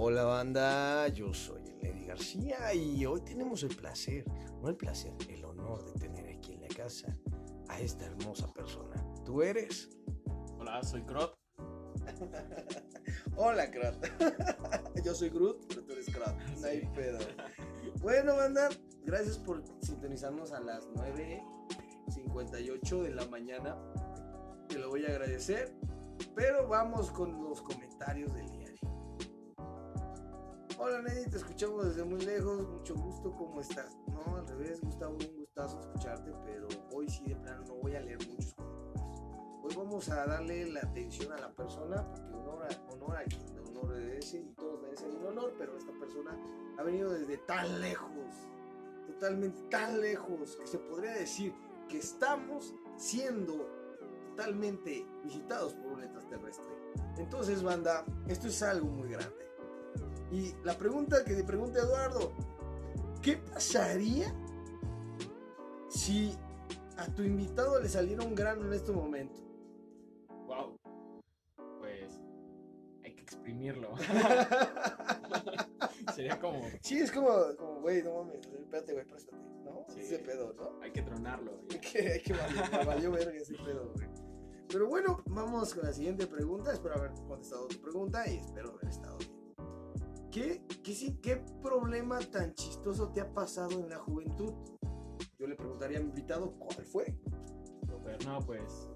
Hola banda, yo soy Lady García y hoy tenemos el placer, no el placer, el honor de tener aquí en la casa a esta hermosa persona. ¿Tú eres? Hola, soy Crot. Hola Crot. yo soy Groot, pero tú eres Crot. No hay pedo. Bueno banda, gracias por sintonizarnos a las 9.58 de la mañana. Te lo voy a agradecer. Pero vamos con los comentarios del. Hola Nelly, te escuchamos desde muy lejos, mucho gusto, ¿cómo estás? No, al revés, Gustavo, un gustazo escucharte, pero hoy sí de plano no voy a leer muchos comentarios. Hoy vamos a darle la atención a la persona, porque honor a, honor a quien de honor y todos merecen un honor, pero esta persona ha venido desde tan lejos, totalmente tan lejos, que se podría decir que estamos siendo totalmente visitados por un extraterrestre. Entonces, banda, esto es algo muy grande. Y la pregunta que te pregunta Eduardo, ¿qué pasaría si a tu invitado le saliera un grano en este momento? Wow. Pues hay que exprimirlo. Sería como Sí, es como, como, güey, no mames, espérate, güey, préstate, ¿no? Sí. Ese pedo, ¿no? hay que tronarlo. Hay que, hay que valer- valió verga ese pedo, güey. Pero bueno, vamos con la siguiente pregunta. Espero haber contestado tu pregunta y espero haber estado bien. ¿Qué, qué, sí, ¿Qué problema tan chistoso te ha pasado en la juventud? Yo le preguntaría a mi invitado cuál fue. No, pues.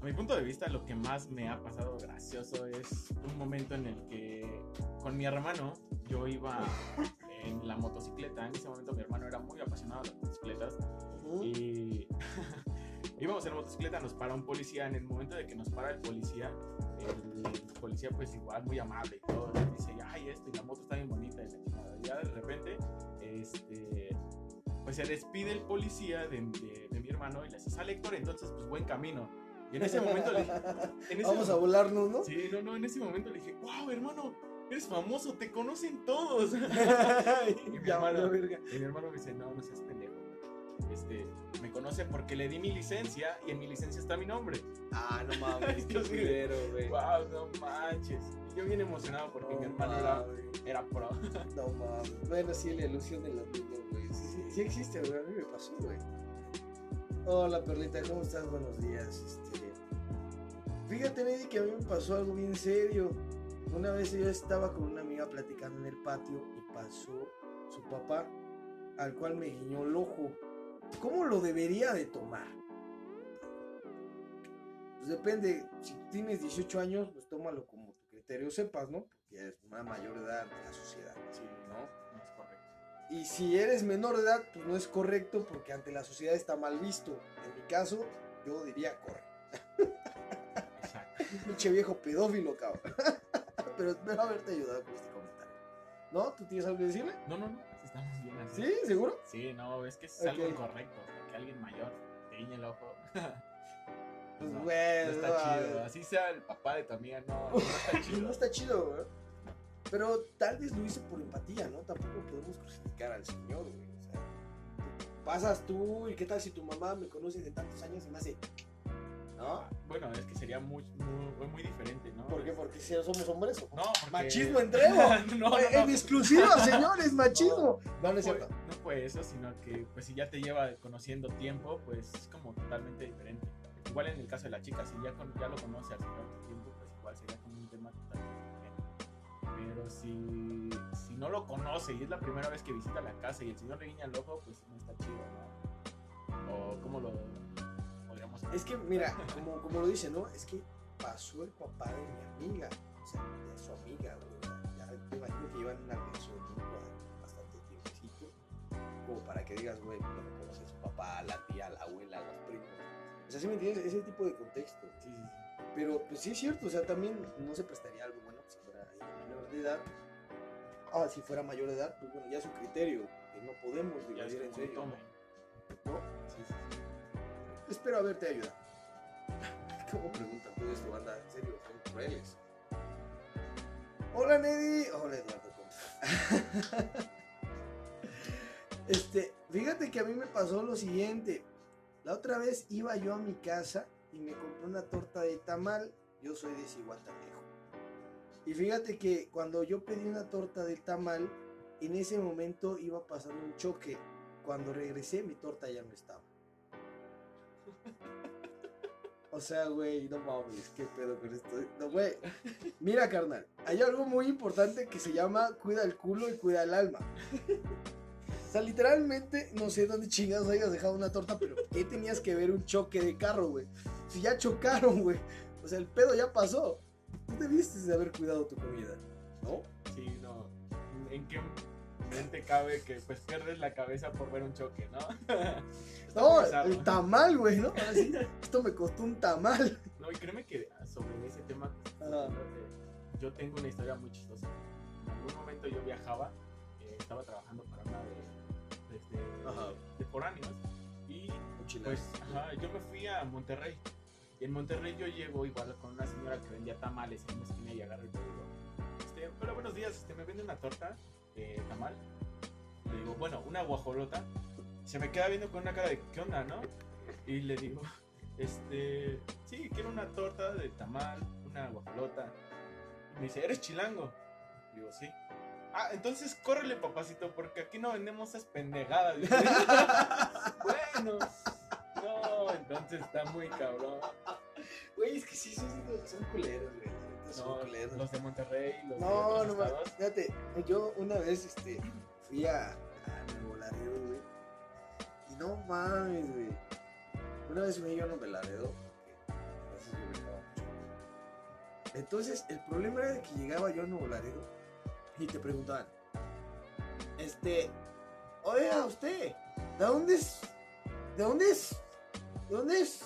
A mi punto de vista, lo que más me ha pasado gracioso es un momento en el que con mi hermano yo iba en la motocicleta. En ese momento mi hermano era muy apasionado de las motocicletas. Y íbamos en la motocicleta, nos para un policía. En el momento de que nos para el policía, el policía, pues igual muy amable y todo, nos dice, ay, esto, y la moto está bien bonita. Y la chingada. Y ya de repente, este, pues se despide el policía de, de- de mi hermano y le dice, sale Héctor, entonces, pues buen camino. Y en ese momento le dije, ese Vamos a volarnos, ¿no? Sí, no, no, en ese momento le dije, wow, hermano, eres famoso, te conocen todos. y mi hermano-. Y mi hermano me dice, no, no seas pendejo. Este, me conoce porque le di mi licencia y en mi licencia está mi nombre. Ah, no mames, qué culero, güey. Wow, no manches. Y yo bien emocionado porque No mi hermano era, era pro. No mames. Bueno, sí, la ilusión de los niños, güey. Sí, sí, sí existe, güey. A mí me pasó, güey. Hola, Perlita, ¿cómo estás? Buenos días. Este... Fíjate, Neddy, que a mí me pasó algo bien serio. Una vez yo estaba con una amiga platicando en el patio y pasó su papá, al cual me guiñó el ojo. ¿Cómo lo debería de tomar? Pues depende, si tienes 18 años, pues tómalo como tu criterio sepas, ¿no? Porque ya eres una mayor edad de la sociedad, Sí, ¿no? no es correcto. Y si eres menor de edad, pues no es correcto porque ante la sociedad está mal visto. En mi caso, yo diría corre. Exacto. Pinche viejo pedófilo, cabrón. Pero espero haberte ayudado con este comentario. ¿No? ¿Tú tienes algo que decirle? No, no, no, estamos bien así. ¿Sí? ¿Seguro? Sí, no, es que es algo incorrecto. Que alguien mayor te guiñe el ojo. Pues no, güey. no está no, chido. Así sea el papá de tu amiga, no, no está No chido. está chido, güey. Pero tal vez lo hice por empatía, ¿no? Tampoco podemos crucificar al Señor, güey. O sea, pasas tú y qué tal si tu mamá me conoce de tantos años y me hace... ¿No? Bueno, es que sería muy, muy, muy diferente, ¿no? ¿Por qué? Porque si somos hombres o No, porque... Machismo en Trevo. no, no, En no. exclusiva, señores, machismo. No, no, es fue, cierto. no fue eso, sino que pues si ya te lleva conociendo tiempo, pues es como totalmente diferente. Igual en el caso de la chica, si ya, ya lo conoce al de tiempo, pues igual sería como un tema totalmente diferente. Pero si, si no lo conoce y es la primera vez que visita la casa y el señor le guiña el ojo, pues no está chido, ¿no? O cómo lo. Es que, mira, como, como lo dice, ¿no? Es que pasó el papá de mi amiga. O sea, de su amiga, güey. Ya me imagino que llevan una relación bastante tiempecito. Como para que digas, güey, no me conoce su papá, la tía, la abuela, los primos. O sea, ¿sí me entiendes? Ese tipo de contexto. Sí, sí, sí. Pero, pues sí es cierto, o sea, también no se prestaría algo bueno si fuera menor de edad. Ah, si fuera mayor de edad, pues bueno, ya es su criterio. Que no podemos dividir en serio. tome. ¿no? Sí, sí, sí. Espero haberte ayudado. ¿Cómo preguntan todo esto, banda? En serio, son crueles. Hola, Neddy. Hola, Eduardo. este, fíjate que a mí me pasó lo siguiente. La otra vez iba yo a mi casa y me compré una torta de tamal. Yo soy de Cihuatanejo. Y fíjate que cuando yo pedí una torta del tamal, en ese momento iba pasando un choque. Cuando regresé, mi torta ya no estaba. O sea, güey, no mames, qué pedo con esto. No, güey. Mira, carnal, hay algo muy importante que se llama cuida el culo y cuida el alma. O sea, literalmente, no sé dónde chingados hayas dejado una torta, pero ¿qué tenías que ver un choque de carro, güey? Si ya chocaron, güey. O sea, el pedo ya pasó. Tú debiste de haber cuidado tu comida, ¿no? Sí, no. ¿En qué mente cabe que pues pierdes la cabeza por ver un choque, no? No, el tamal, güey, ¿no? Ahora sí, esto me costó un tamal. No, y créeme que sobre ese tema, eh, yo tengo una historia muy chistosa. En algún momento yo viajaba, eh, estaba trabajando para una de, de, Ajá. de foráneos y pues ajá, yo me fui a Monterrey. Y en Monterrey yo llego igual con una señora que vendía tamales en una esquina y agarro y le digo, este, hola, buenos días, este, ¿me vende una torta de tamal? Le digo, bueno, una guajolota. Se me queda viendo con una cara de, ¿qué onda, no? Y le digo, este, sí, quiero una torta de tamal, una guajolota. Y me dice, ¿eres chilango? Digo, sí. Ah, entonces córrele, papacito, porque aquí no vendemos esas pendejadas. Bueno, no, entonces está muy cabrón. Güey, es que sí, son, son culeros, güey. No, los de Monterrey, los de No, otros no, mames. estados. Fíjate, yo una vez este, fui a, a Nuevo Laredo, güey. Y no mames, güey. Una vez me iba a Nuevo Laredo. Entonces, el problema era de que llegaba yo a Nuevo Laredo y te preguntaban, este, oiga, usted, ¿de dónde es? ¿De dónde es? ¿De dónde es?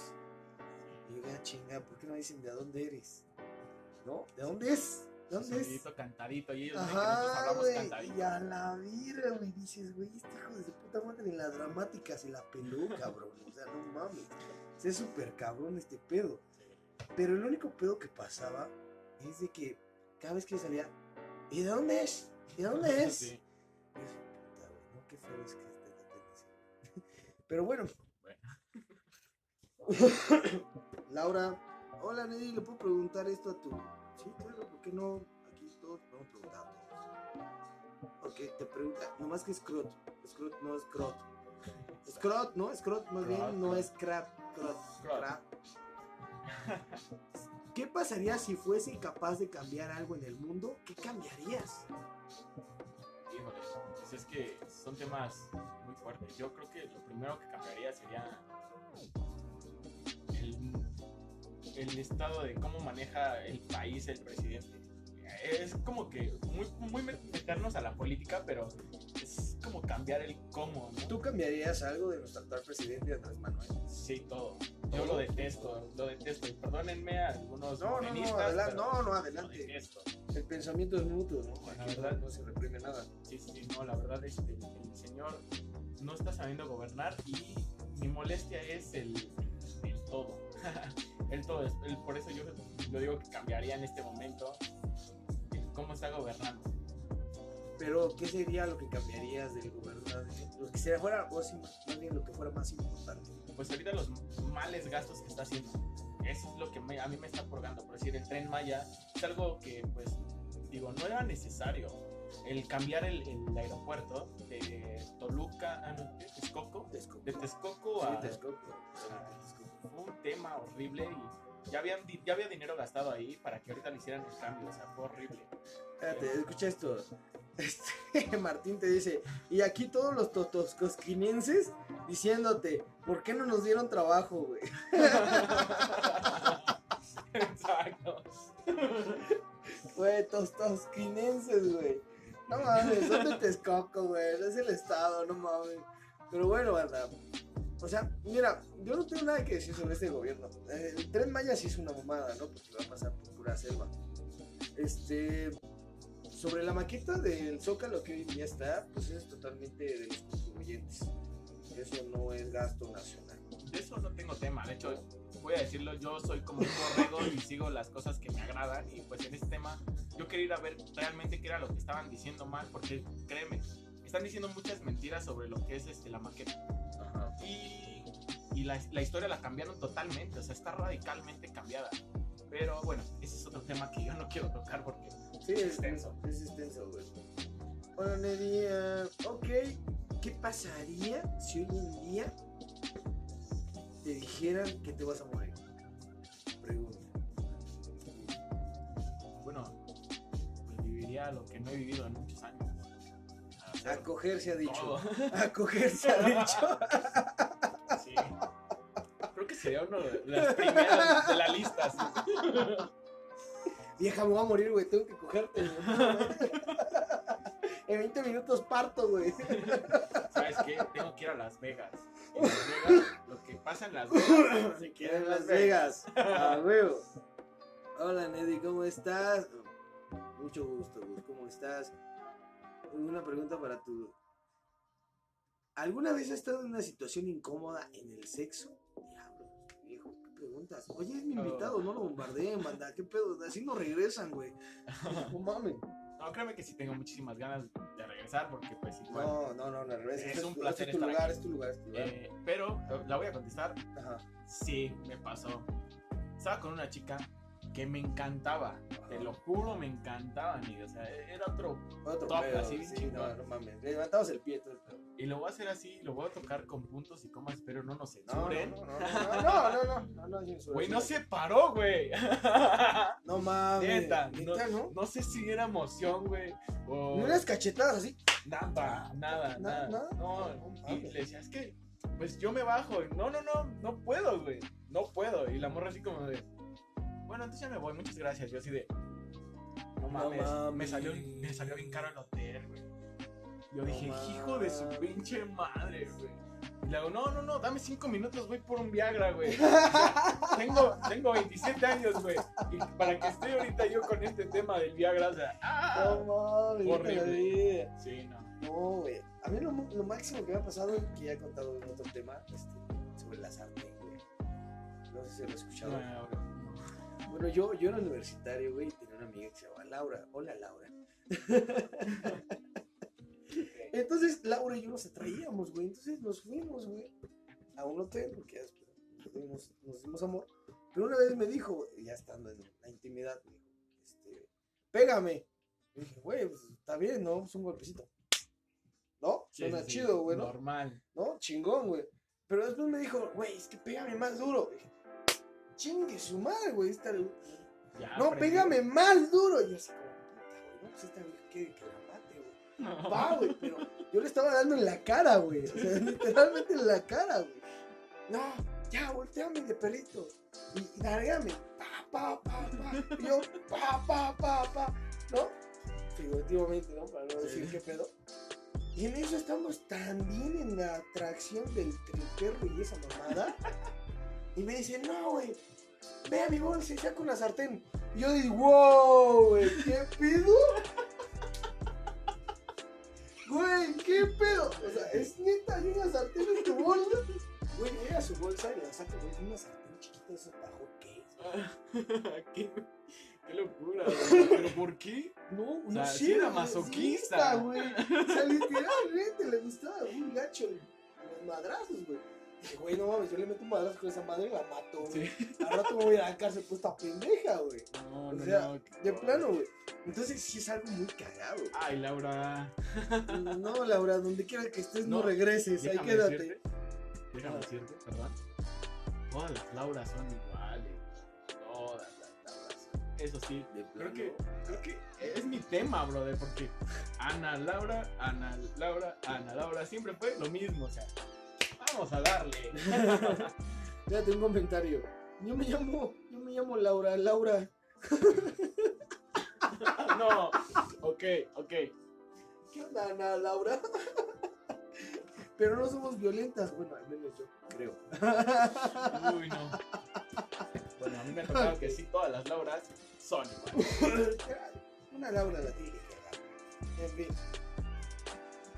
Y yo, "Ah, chinga, ¿por qué no dicen de dónde eres? ¿No? ¿De dónde es? ¿De dónde es? Cantadito y ellos ven que nosotros Ajá, hablamos güey. cantadito. Y a la virga, güey. Dices, güey, este hijo de su puta madre en la dramática se la peló, cabrón. O sea, no mames. Es súper cabrón este pedo. Pero el único pedo que pasaba es de que cada vez que salía, ¿y de dónde es? ¿Y de dónde es? Sí. Y yo, puta, güey, no, qué feo es que tele así. Pero bueno. Laura, hola Neddy, ¿le puedo preguntar esto a tu? Sí, claro, ¿por qué no? Aquí todos podemos preguntar a todos. Ok, te pregunta, nomás que es crot. Scrot no es crot. Scrot, ¿no? Scrot, más bien, no es crap. Crap. ¿Qué pasaría si fuese capaz de cambiar algo en el mundo? ¿Qué cambiarías? Híjole, pues es que son temas muy fuertes. Yo creo que lo primero que cambiaría sería el, el estado de cómo maneja el país el presidente. Es como que muy, muy meternos a la política, pero es como cambiar el cómo, ¿no? ¿Tú cambiarías algo de nuestro actual presidente Andrés Manuel? Sí, todo. Yo lo detesto, lo detesto. Y perdónenme a algunos No, no, no, adelante, no, no, adelante. El pensamiento es mutuo, ¿no? La Aquí verdad. no, se reprime nada. Sí, sí, sí, no, la verdad es que el señor no está sabiendo gobernar y mi molestia es el, el todo. el todo, por eso yo, yo digo que cambiaría en este momento cómo está gobernando. Pero, ¿qué sería lo que cambiarías del gobernador? Lo que sería fuera, o sí, más bien lo que fuera más importante. Pues ahorita los males gastos que está haciendo, eso es lo que me- a mí me está purgando. Por decir, el tren Maya es algo que, pues, digo, no era necesario. El cambiar el, el aeropuerto de Toluca, ah, no, ¿qué? Texcoco, Texcoco. de Texcoco Sí, a, Texcoco. Fue un tema horrible y ya, habían, ya había dinero gastado ahí para que ahorita le hicieran el cambio, o sea, fue horrible. Espérate, escucha esto. Este, Martín te dice, y aquí todos los totoscosquinenses diciéndote, ¿por qué no nos dieron trabajo, güey? Exacto. Güey, tostosquinenses, güey. No mames, son de Texcoco, güey. Es el estado, no mames. Pero bueno, banda. O sea, mira, yo no tengo nada que decir sobre este gobierno. El tren Maya sí es una mamada, ¿no? Porque va a pasar por pura selva. Este. Sobre la maqueta del Zócalo que hoy día está, pues es totalmente de los contribuyentes. Eso no es gasto nacional. De eso no tengo tema, de hecho, voy a decirlo, yo soy como un borrego y sigo las cosas que me agradan y pues en este tema yo quería ir a ver realmente qué era lo que estaban diciendo mal, porque créeme, están diciendo muchas mentiras sobre lo que es este, la maqueta. Ajá. y, y la, la historia la cambiaron totalmente, o sea, está radicalmente cambiada. Pero bueno, ese es otro tema que yo no quiero tocar porque Sí, es extenso. Es extenso, güey. Bueno, eh, ok. ¿Qué pasaría si hoy en día te dijeran que te vas a morir? Pregunta. Bueno, pues viviría lo que no he vivido en muchos años. Hacer Acogerse ha dicho. todo. Acogerse ha dicho. Sí. Creo que sería uno de las primeras de la lista. sí. Vieja, me voy a morir, güey. Tengo que cogerte. güey. en 20 minutos parto, güey. ¿Sabes qué? Tengo que ir a Las Vegas. Y Las Vegas, lo que pasa en Las Vegas, se queda en Las Vegas. A huevo. Hola, Neddy, ¿cómo estás? Mucho gusto, güey. ¿Cómo estás? Una pregunta para tu. ¿Alguna vez has estado en una situación incómoda en el sexo? Diablo, viejo, ¿qué preguntas? Oye, es mi Oh. invitado, no lo bombardeen, banda. ¿Qué pedo? Así no regresan, güey. No mames. No, créeme que sí tengo muchísimas ganas de regresar porque pues igual. No, no, no, no regreses. Es Este un tu- placer este es tu estar lugar, aquí. es tu lugar, es tu lugar. Eh, pero la voy a contestar. Ajá. Sí, me pasó. Estaba con una chica que me encantaba. Te lo juro, me encantaba, amigo. O sea, era otro, otro top, así sí, no, no, mames. Levantabas el pie todo el pedo. Y lo voy a hacer así, lo voy a tocar con puntos y comas, pero no nos censuren. No, no, no, no, no, no, no, Güey, no se paró, güey. No mames. Neta, Neta no, no, sé si era emoción, güey. O... ¿No unas cachetadas así? Nada, nada, nada. nada. No, y le decía, es que, pues yo me bajo. No, no, no, no puedo, güey. No puedo. Y la morra así como de bueno, entonces ya me voy, muchas gracias. Yo así de, no mames, Me, salió, me salió bien caro el hotel, güey. Yo No dije, hijo de su pinche madre, güey. Y le digo, no, no, no, dame cinco minutos, voy por un Viagra, güey. tengo, tengo 27 años, güey. Y para que esté ahorita yo con este tema del Viagra, o sea, ¡ah! No mames. Horrible. Sí, no. No, güey. A mí lo, lo máximo que me ha pasado, que ya he contado en otro tema, este, sobre la sartén, güey. No sé si lo he escuchado. No, no. Bueno, yo, yo era universitario, güey, y tenía una amiga que se llamaba Laura. Hola, Laura. Entonces, Laura y yo nos atraíamos, güey. Entonces nos fuimos, güey, a un hotel, porque después nos nos dimos amor. Pero una vez me dijo, ya estando en la intimidad, me dijo, este, pégame. Y dije, güey, pues está bien, ¿no? Pues un golpecito. ¿No? Sí, Suena sí, chido, güey, ¿no? Normal. ¿no? Chingón, güey. Pero después me dijo, güey, es que pégame más duro. Dije, chingue su madre, güey. esta- Ya No, aprendí. pégame más duro. Y yo así como, puta, güey, no, pues esta vieja quiere que la mate, güey. No. Va, güey, pero yo le estaba dando en la cara, güey. O sea, literalmente en la cara, güey. No, ya, volteame de perrito. Y, y largame. Pa, pa, pa, pa. Y yo, pa, pa, pa, pa. ¿No? Figurativamente, ¿no? Para no Sí. decir qué pedo. Y en eso estamos también en la atracción del triperro y esa mamada. Y me dice, no, güey. Ve a mi bolsa y saca una sartén. Y yo digo, wow, güey, ¿qué pedo? Güey, ¿qué pedo? O sea, es neta, hay una sartén en tu bolsa. Güey, llega a su bolsa y la saca, güey, una sartén chiquita de esos bajo que es. qué, qué locura, güey. ¿Pero por qué? No, O no sea, sé. sí era güey, masoquista. güey. O sea, literalmente le gustaba un gacho los madrazos, güey. Dije, güey, no mames, yo le meto un madrazo con esa madre y la mato, güey. Sí. Al rato me voy a la cárcel por esta pendeja, güey. No, O no, sea, no. De plano, güey. Entonces sí es algo muy cagado. Ay, Laura. No, Laura, donde quiera que estés, no, No, regreses, ahí quédate. decirte, déjame Ah. decirte, perdón. Todas las Lauras son iguales. Todas las Lauras. son- Eso sí, De creo plano. que, creo que es mi tema, brother, porque Ana Laura, Ana Laura, Ana Laura, siempre fue lo mismo, o sea, vamos a darle. Un comentario. Yo me llamo, yo me llamo Laura, Laura. no, ok, ok. ¿Qué onda, Ana, Laura? Pero no somos violentas, bueno, al menos yo creo. Uy, no. Bueno, a mí me ha tocado que sí, todas las Lauras son iguales. Una Laura la tiene. En fin.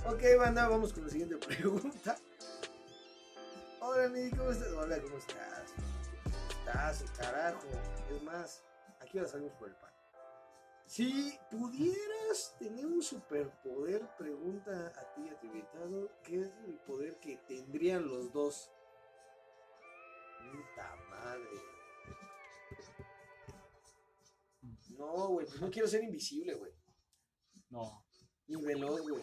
Ok, banda, vamos con la siguiente pregunta. Hola, Nicky, ¿cómo estás? Hola, ¿cómo estás? ¿Cómo estás? Carajo. Es más, aquí ahora salimos por el pan. Si pudieras tener un superpoder, pregunta a ti, a tu invitado, ¿qué es el poder que tendrían los dos? Puta madre. No, güey. Pues no quiero ser invisible, güey. No, Ni veloz, güey.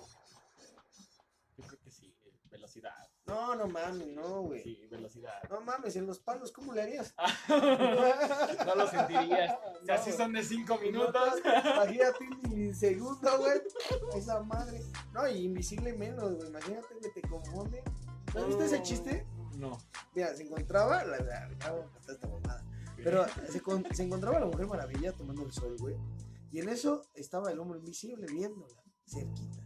yo creo que sí. Velocidad. No, no mames, no, güey. Sí, velocidad. No mames, en los palos, ¿cómo le harías? no lo sentirías. Si así No. son de 5 minutos. Imagínate un milisegundo, güey. Esa madre. No, y invisible menos, güey. Imagínate que te confunde. ¿No viste ese chiste? No. Mira, se encontraba la. la, ya voy a contar esta mamada. Pero se, con- se encontraba la mujer maravilla tomando el sol, güey. Y en eso estaba el hombre invisible viéndola, cerquita.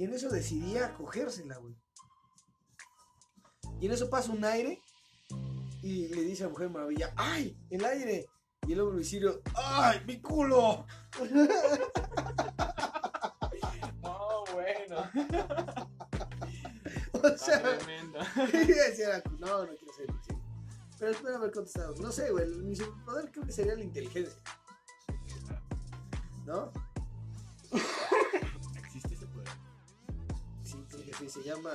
Y en eso decidía cogérsela, güey. Y en eso pasa un aire y le dice a la mujer maravilla, ¡ay! ¡El aire! Y el hombre invisible, ¡ay! ¡Mi culo! No, bueno. O sea, tremendo. no, no quiero ser. Pero espero haber contestado. No sé, güey. Mi superpoder creo que sería la inteligencia. ¿No? Se llama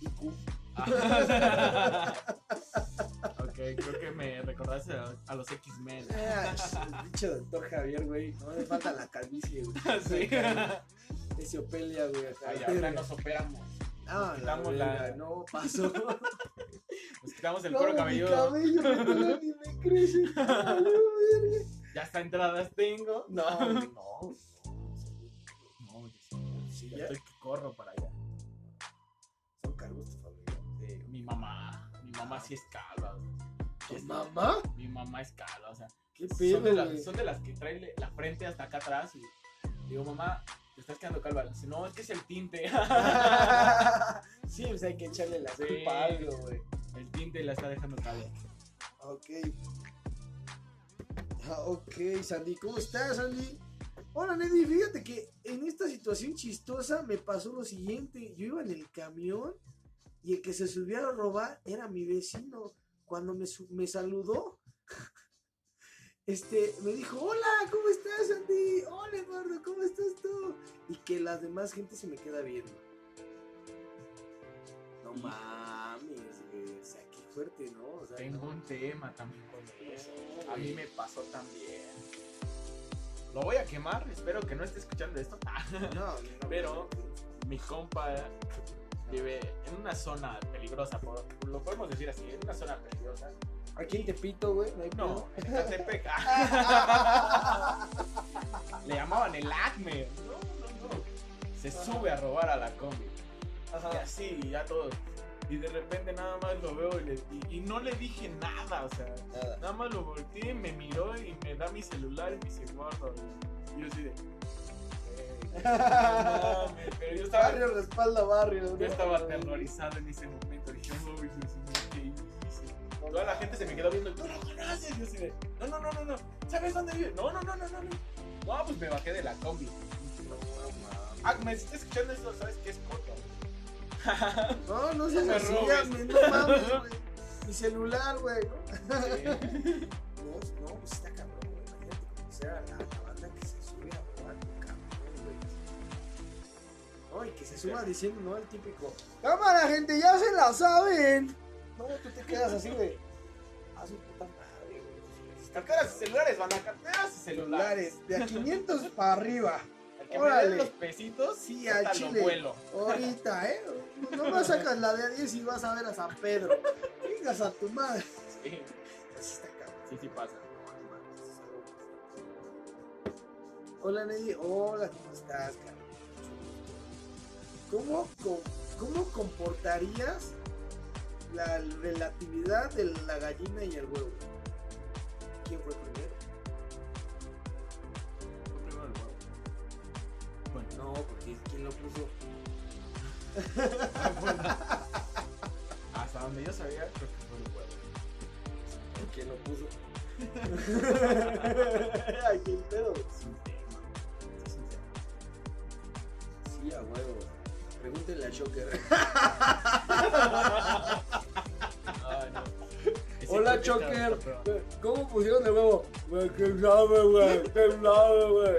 IQ. ok, creo que me recordaste a, a los X-Men. Ah, dicho doctor Javier, güey. No me falta la calvicie, güey. Sí. Ese Opelia, güey. Ay, ahora nos operamos. Ah, la quitamos verga, la- No, pasó. Nos quitamos el No, cuero mi cabelludo. cabello me ni me crece. Ay, verga. Ya hasta entradas tengo. No, no. no. No, yo sí. Sí, Ya ya. estoy que corro para allá. Son mamá. Mi mamá sí es calva. o sea, ¿Tu es- mamá? Mi mamá es calva, o sea. ¿Qué Son de, güey? las, son de las que traen le- la frente hasta acá atrás y digo, mamá, te estás quedando calva. Dice, no, es que es el tinte. sí, pues hay que echarle la culpa a algo, güey. el tinte la está dejando calva. Ok. Ah, ok, Sandy. ¿Cómo estás, Sandy? Hola, Neddy. Fíjate que en esta situación chistosa me pasó lo siguiente. Yo iba en el camión y el que se subió a robar era mi vecino. Cuando me, me saludó, este, me dijo, hola, ¿cómo estás, Sandy? Hola, Eduardo, ¿cómo estás tú? Y que la demás gente se me queda viendo. No mames, güey. O sea, qué fuerte, ¿no? O sea, Tengo no. un tema también con eso. A mí me pasó también. Lo voy a quemar, espero que no esté escuchando esto. No, no, Pero- Mi compa vive en una zona peligrosa, por- lo podemos decir así, en una zona peligrosa. Aquí en Tepito, güey, no hay No, en Ecatepec. Le llamaban el acme. No, no, no. Se sube a robar a la combi. Y así, y ya todos. Y de repente nada más lo veo y, le- y- y no le dije nada, o sea, Nada. nada más lo volteé, me miró y me da mi celular y me dice, guarda. Y yo así de. "Ey, no mames", pero yo estaba, Barrio respalda barrio. ¿no? yo estaba aterrorizado en ese momento. Dije, "Uy, Dios mío, ¿qué hice?". Toda la gente se me quedó viendo, ¿tú lo conoces? Yo así de, no, no, no, no, no, ¿sabes dónde vive? No, no, no, no, no, no. No, pues me bajé de la combi. Ah, me está escuchando esto, ¿sabes qué es Coto? No, no No me así, me- no mames, güey. Mi celular, güey. ¿no? Sí. No, no, pues está cabrón, güey. Imagínate que suba diciendo, ¿no? El típico, cámara, gente, ya se la saben. No, tú te quedas así, güey. A su puta madre, güey. Carteras y celulares, van a carteras y celulares. Celulares, de a 500 para arriba. El que me Órale. den los pesitos, Sí, al chile. vuelo. Ahorita, ¿eh? No me sacas la de a 10 y vas a ver a San Pedro. Vengas a tu madre. Sí, sí, sí pasa. Hola, Nelly. Hola, ¿cómo estás, cabrón? ¿Cómo, cómo comportarías la relatividad de la gallina y el huevo? ¿Quién fue primero? Fue primero el huevo. Bueno, No, porque ¿quién lo puso? hasta donde yo sabía, creo que fue el huevo. ¿Quién lo puso? Ay, qué pedo. Es un tema. Es un tema. Sí, a huevo. Pregúntenle a Shocker. Ay, no. Hola, peor. ¿Cómo pusieron de nuevo? Güey, ¿Quién sabe, güey? ¿Quién sabe, güey?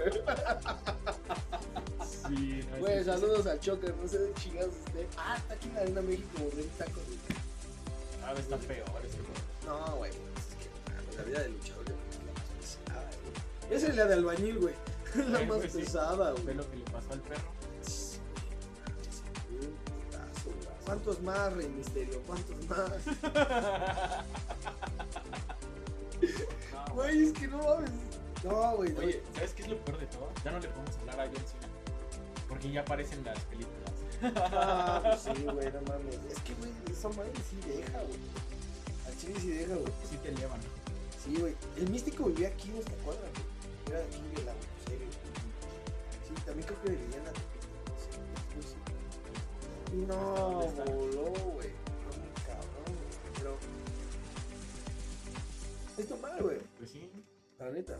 Sí, no, Güey, saludos al Choker. No sé de chingados usted. Ah, está aquí en la Arena México, güey. Está con... Ah, está peor ese huevo. No, güey. Es que ah, la vida del luchador ya no es la más pesada, la de albañil, güey. La más pues pesada, Ve güey. lo que le pasó al perro. ¿Cuántos más, Rey Misterio? ¿Cuántos más? No, Güey, es que no mames. No, güey. no. Oye, ¿sabes qué es lo peor de todo? Ya no le podemos hablar a John Cena. Porque ya aparecen las películas. Ah, pues sí, güey, no mames. Es que, güey, esa madre sí deja, güey. Al chile sí deja, güey. Sí te elevan. Sí, güey. El místico vivía aquí en esta cuadra, güey. Era de aquí de la serie. Sí, también creo que sí. Y no, voló, güey. Cabrón, güey. Pero. Es normal, güey. Pues sí. La neta.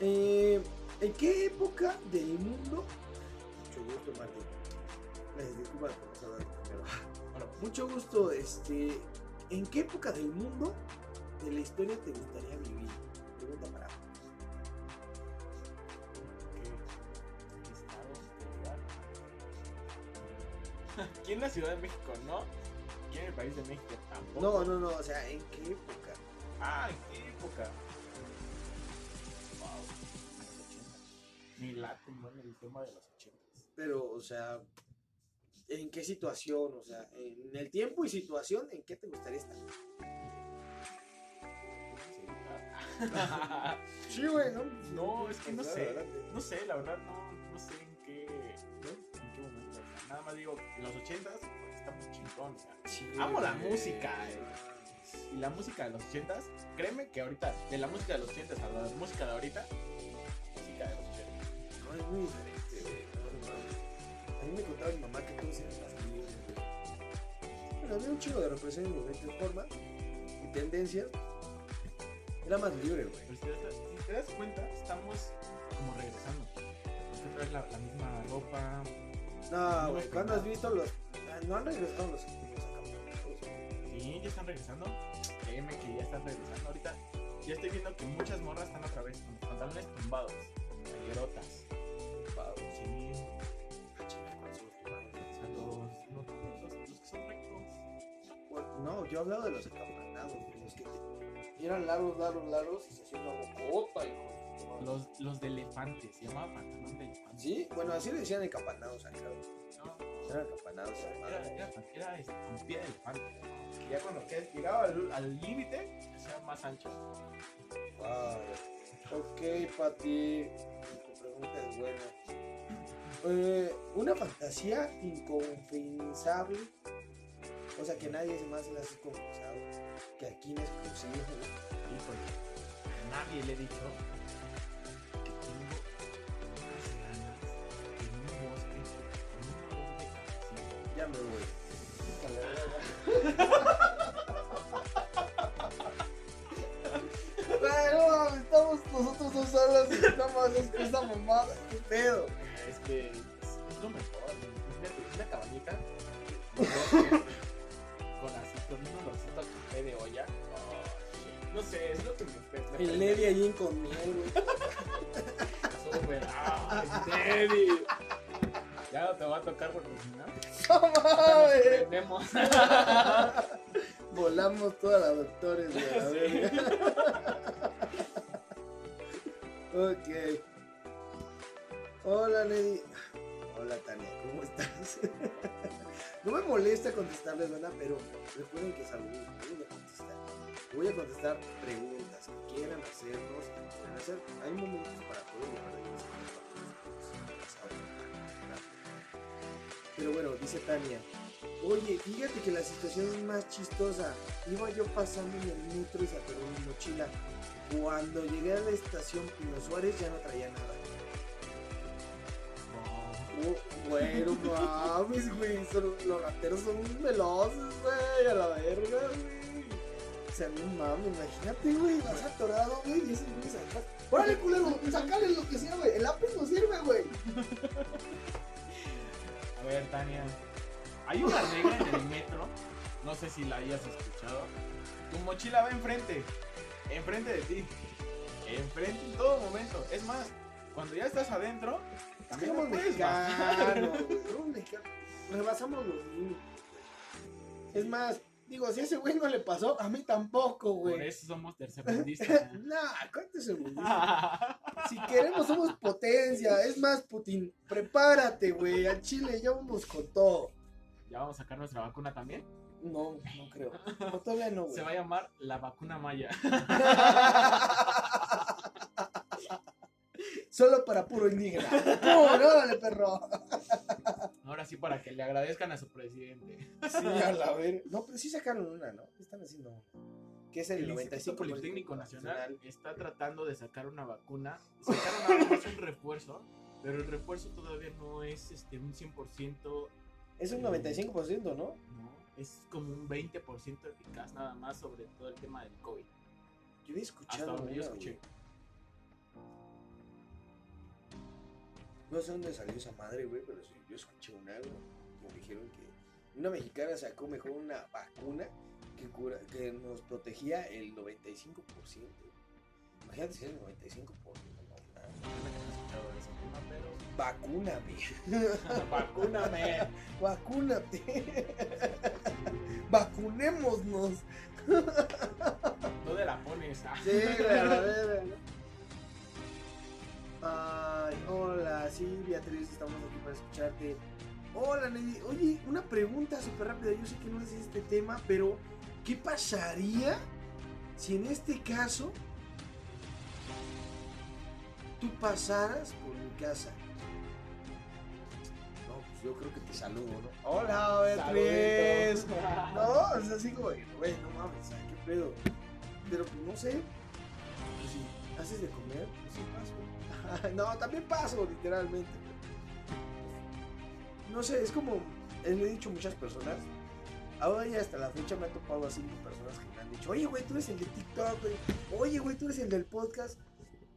Eh, ¿En qué época del mundo? Mucho gusto, Martín. Les disculpa por no saludar primero. Bueno, Mucho gusto, este. ¿En qué época del mundo de la historia te gustaría vivir? Aquí en la Ciudad de México, ¿no? Aquí en el país de México tampoco. No, no, no, o sea, ¿en qué época? Ah, ¿en qué época? Wow. Los 80. Ni late, bueno, el tema de los 80. Pero, o sea, ¿en qué situación? O sea, en el tiempo y situación, ¿en qué te gustaría estar? Sí, güey, ¿no? No, es que no sé. No sé, la verdad, no, digo, en los 80 pues, está muy chingón. Sí, Amo la música, eh. y la música de los 80 créeme que ahorita, de la música de los 80 a la música de ahorita, música de los 80. No, es muy diferente, güey. No. A mí me contaba mi mamá que todos eran libres, güey. Bueno, había un chico de represión en diferentes formas y tendencias. Era más libre, güey. Pero si te, das, si te das cuenta, estamos como regresando. Porque traes la, la misma ropa. No, güey, ¿cuándo has visto los.? ah, No han regresado los. Sí, ya están regresando. Créeme que ya están regresando. Ahorita ya estoy viendo que muchas morras están otra vez con los pantalones tumbados, playerotas. Wow. Sí, No, yo he hablado de los acampanados, los que eran largos, largos, largos y se hacían una bocota, hijo. Los, los de elefante, se llamaba pantalón de elefante. Sí, bueno, así le decían acampanados acá. No, Eran era, hermano. era, era, era, este, con pie de elefante. Y ya cuando que- llegaba al al límite, se más ancho. Wow. Ok, Pati, tu pregunta es buena. Eh, una fantasía inconfesable. O sea, que nadie se más le hace confesado. Que aquí en exclusivo. Híjole, a nadie le he dicho voy. Pero estamos nosotros dos solos y nada más es que esa mamada. ¿Qué pedo? Es que es, es lo mejor. Fíjate, una cabañita con así, con un olorcito a café de olla. Oh, no sé, es lo que me me El Lady allí con miel, güey. ¡Ah, Teddy! Te va a tocar porque si no, ¡No nos mames! prendemos. Volamos todas las doctores, güey. ver. ok. Hola, Lady. Hola, Tania, ¿cómo estás? no me molesta contestarles, ¿verdad? Pero recuerden que no voy a contestar. Voy a contestar preguntas que quieran hacernos, que quieran hacer. Hay momentos para todo, para Pero bueno, dice Tania. Oye, fíjate que la situación es más chistosa. Iba yo pasando en el metro y se mi mochila. Cuando llegué a la estación Pino Suárez ya no traía nada. Oh, güey, no mames, güey. Los rateros son muy veloces, güey. A la verga, güey. O sea, no mames, imagínate, güey. Vas atorado, güey. Y ese güey atrás. Órale, culero, sacale lo que sea, güey. El lápiz no sirve, güey. A ver, Tania. Hay una regla en el metro. No sé si la hayas escuchado. Tu mochila va enfrente. Enfrente de ti. Enfrente en todo momento. Es más, cuando ya estás adentro, también Somos mexicanos, somos mexicanos. Rebasamos los límites. Es más, Digo, si a ese güey no le pasó, a mí tampoco, güey. Por eso somos tercermundistas. nah, ¿cuánto es el Si queremos, somos potencia. Es más, Putin, prepárate, güey. A Chile ya vamos con todo. ¿Ya vamos a sacar nuestra vacuna también? No, no creo. No, todavía no, güey. Se va a llamar la vacuna maya. Solo para puro indígena. ¡No, órale, perro! Ahora sí, para que le agradezcan a su presidente. Sí, a la ver. No, pero sí sacaron una, ¿no? ¿Qué están haciendo una? Que es el, El 95 Instituto Politécnico Nacional está tratando de sacar una vacuna. Sacaron nada más un refuerzo, pero el refuerzo todavía no es este, un 100%, Es un 95%, ¿no? no, es como un 20% eficaz nada más sobre todo el tema del COVID. Yo Hasta escuchado donde yo escuché. güey. No sé dónde salió esa madre, güey, pero sí, yo escuché una, güey, que me dijeron que una mexicana sacó mejor una vacuna que, cura, que nos protegía el 95%. Imagínate si el 95%. No, nada. No he escuchado de ese tema, pero Vacúname. Vacúname. Vacúnate. Vacunémonos. ¿Dónde la pones? Ah. Sí, güey, a ver, ¿no? Ay, hola, sí, Beatriz, estamos aquí para escucharte. Hola, Nelly. Oye, una pregunta súper rápida. Yo sé que no es este tema, pero ¿qué pasaría si en este caso tú pasaras por mi casa? No, pues yo creo que te saludo, ¿no? Hola, Beatriz. No, es así como, güey, no mames, ¿sabes ¿qué pedo? Pero pues no sé, pues, si haces de comer, pues sí paso. no, también paso, literalmente. No sé, es como, eh, le he dicho a muchas personas, ahora ya hasta la fecha me ha topado a cinco personas que me han dicho, oye, güey, tú eres el de TikTok, güey. Oye, güey, tú eres el del podcast.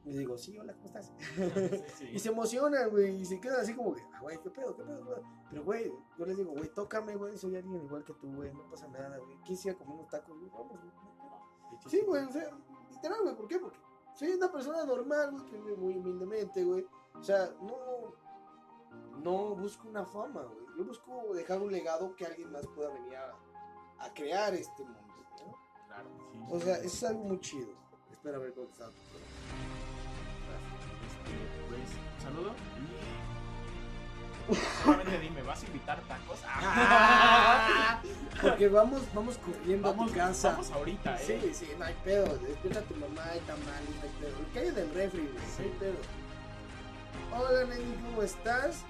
Y le digo, sí, hola, ¿cómo estás? Sí, Y se emocionan, güey, y se quedan así como que, ah, güey, ¿qué pedo, qué pedo, güey? Pero, güey, yo les digo, güey, tócame, güey, soy alguien igual que tú, güey, no pasa nada, güey. Quisiera comer unos tacos, güey, vamos, güey. Sí, güey, o sea, literal, güey, ¿por qué? Porque soy una persona normal, güey, que vive muy humildemente, güey. O sea, no, no busco una fama, güey. Yo busco dejar un legado que alguien más pueda venir a, a crear este mundo, ¿no? Claro, sí. O sea, eso es algo muy chido. A ver cómo está. Este, pues, saludo solamente dime, ¿vas a invitar tacos? Ah, Porque vamos, vamos corriendo vamos, a tu casa. vamos ahorita, Sí, ¿eh? sí, no hay pedo. Despierta a tu mamá, hay tamales, no hay pedo. Lo que hay del refri, güey, no hay pedo. Hola, Nelly, ¿cómo estás?